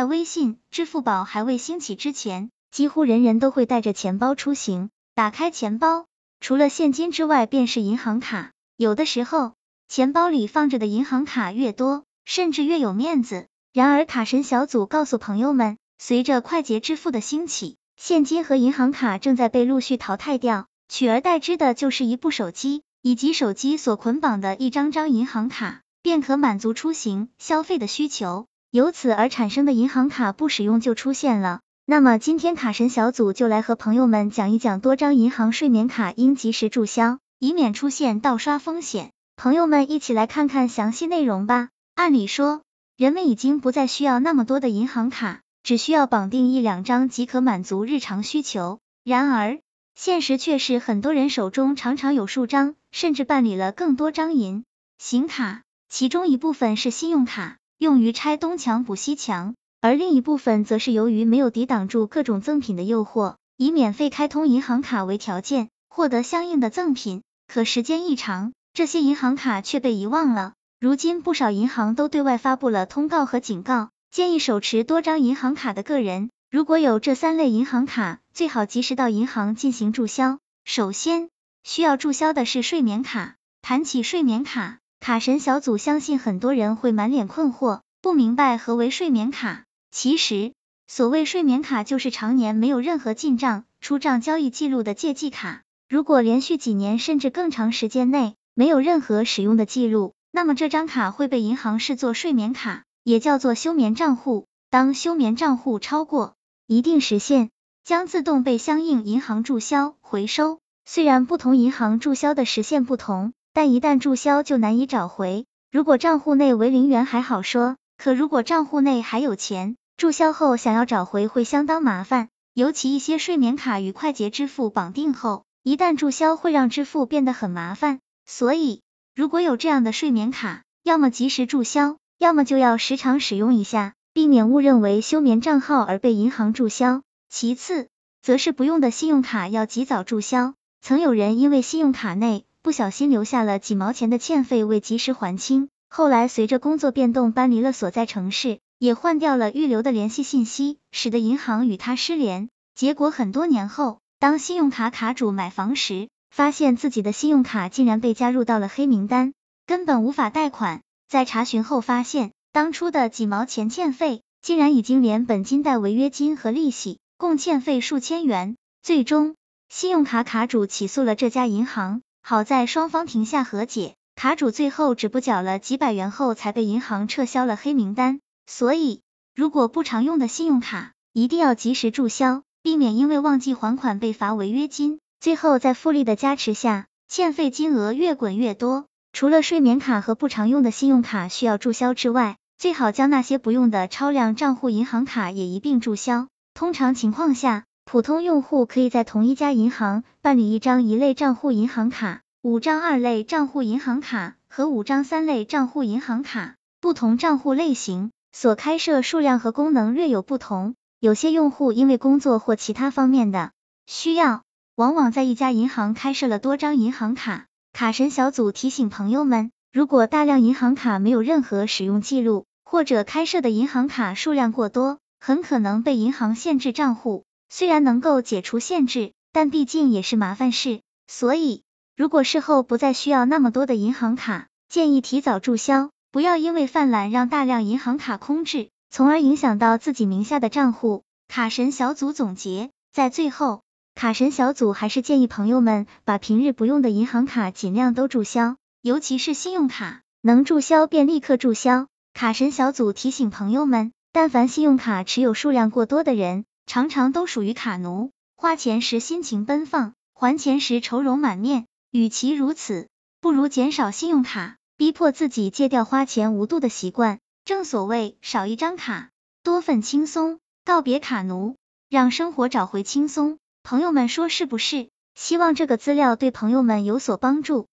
在微信、支付宝还未兴起之前，几乎人人都会带着钱包出行。打开钱包，除了现金之外，便是银行卡。有的时候，钱包里放着的银行卡越多，甚至越有面子。然而，卡神小组告诉朋友们，随着快捷支付的兴起，现金和银行卡正在被陆续淘汰掉，取而代之的就是一部手机以及手机所捆绑的一张张银行卡，便可满足出行消费的需求。由此而产生的银行卡不使用就出现了。那么今天卡神小组就来和朋友们讲一讲多张银行睡眠卡应及时注销，以免出现盗刷风险。朋友们一起来看看详细内容吧。按理说，人们已经不再需要那么多的银行卡，只需要绑定一两张即可满足日常需求。然而，现实却是很多人手中常常有数张，甚至办理了更多张银行卡，其中一部分是信用卡。用于拆东墙补西墙，而另一部分则是由于没有抵挡住各种赠品的诱惑，以免费开通银行卡为条件，获得相应的赠品。可时间一长，这些银行卡却被遗忘了。如今不少银行都对外发布了通告和警告，建议手持多张银行卡的个人，如果有这三类银行卡，最好及时到银行进行注销。首先需要注销的是睡眠卡。谈起睡眠卡，卡神小组相信很多人会满脸困惑，不明白何为睡眠卡。其实，所谓睡眠卡就是常年没有任何进账、出账交易记录的借记卡。如果连续几年甚至更长时间内没有任何使用的记录，那么这张卡会被银行视作睡眠卡，也叫做休眠账户。当休眠账户超过一定时限，将自动被相应银行注销回收。虽然不同银行注销的时限不同。但一旦注销就难以找回。如果账户内为零元还好说，可如果账户内还有钱，注销后想要找回会相当麻烦。尤其一些睡眠卡与快捷支付绑定后，一旦注销会让支付变得很麻烦。所以，如果有这样的睡眠卡，要么及时注销，要么就要时常使用一下，避免误认为休眠账号而被银行注销。其次，则是不用的信用卡要及早注销。曾有人因为信用卡内不小心留下了几毛钱的欠费未及时还清，后来随着工作变动搬离了所在城市，也换掉了预留的联系信息，使得银行与他失联。结果很多年后，当信用卡卡主买房时，发现自己的信用卡竟然被加入到了黑名单，根本无法贷款。在查询后发现，当初的几毛钱欠费，竟然已经连本金带违约金和利息，共欠费数千元。最终，信用卡卡主起诉了这家银行。好在双方停下和解，卡主最后只补缴了几百元后才被银行撤销了黑名单。所以，如果不常用的信用卡，一定要及时注销，避免因为忘记还款被罚违约金，最后在复利的加持下，欠费金额越滚越多。除了睡眠卡和不常用的信用卡需要注销之外，最好将那些不用的超量账户银行卡也一并注销。通常情况下，普通用户可以在同一家银行办理一张一类账户银行卡、五张二类账户银行卡和五张三类账户银行卡。不同账户类型所开设数量和功能略有不同。有些用户因为工作或其他方面的需要，往往在一家银行开设了多张银行卡。卡神小组提醒朋友们，如果大量银行卡没有任何使用记录，或者开设的银行卡数量过多，很可能被银行限制账户。虽然能够解除限制，但毕竟也是麻烦事，所以如果事后不再需要那么多的银行卡，建议提早注销，不要因为犯懒让大量银行卡空置，从而影响到自己名下的账户。卡神小组总结，在最后，卡神小组还是建议朋友们把平日不用的银行卡尽量都注销，尤其是信用卡，能注销便立刻注销。卡神小组提醒朋友们，但凡信用卡持有数量过多的人，常常都属于卡奴，花钱时心情奔放，还钱时愁容满面。与其如此，不如减少信用卡，逼迫自己戒掉花钱无度的习惯。正所谓少一张卡，多份轻松。告别卡奴，让生活找回轻松。朋友们说是不是？希望这个资料对朋友们有所帮助。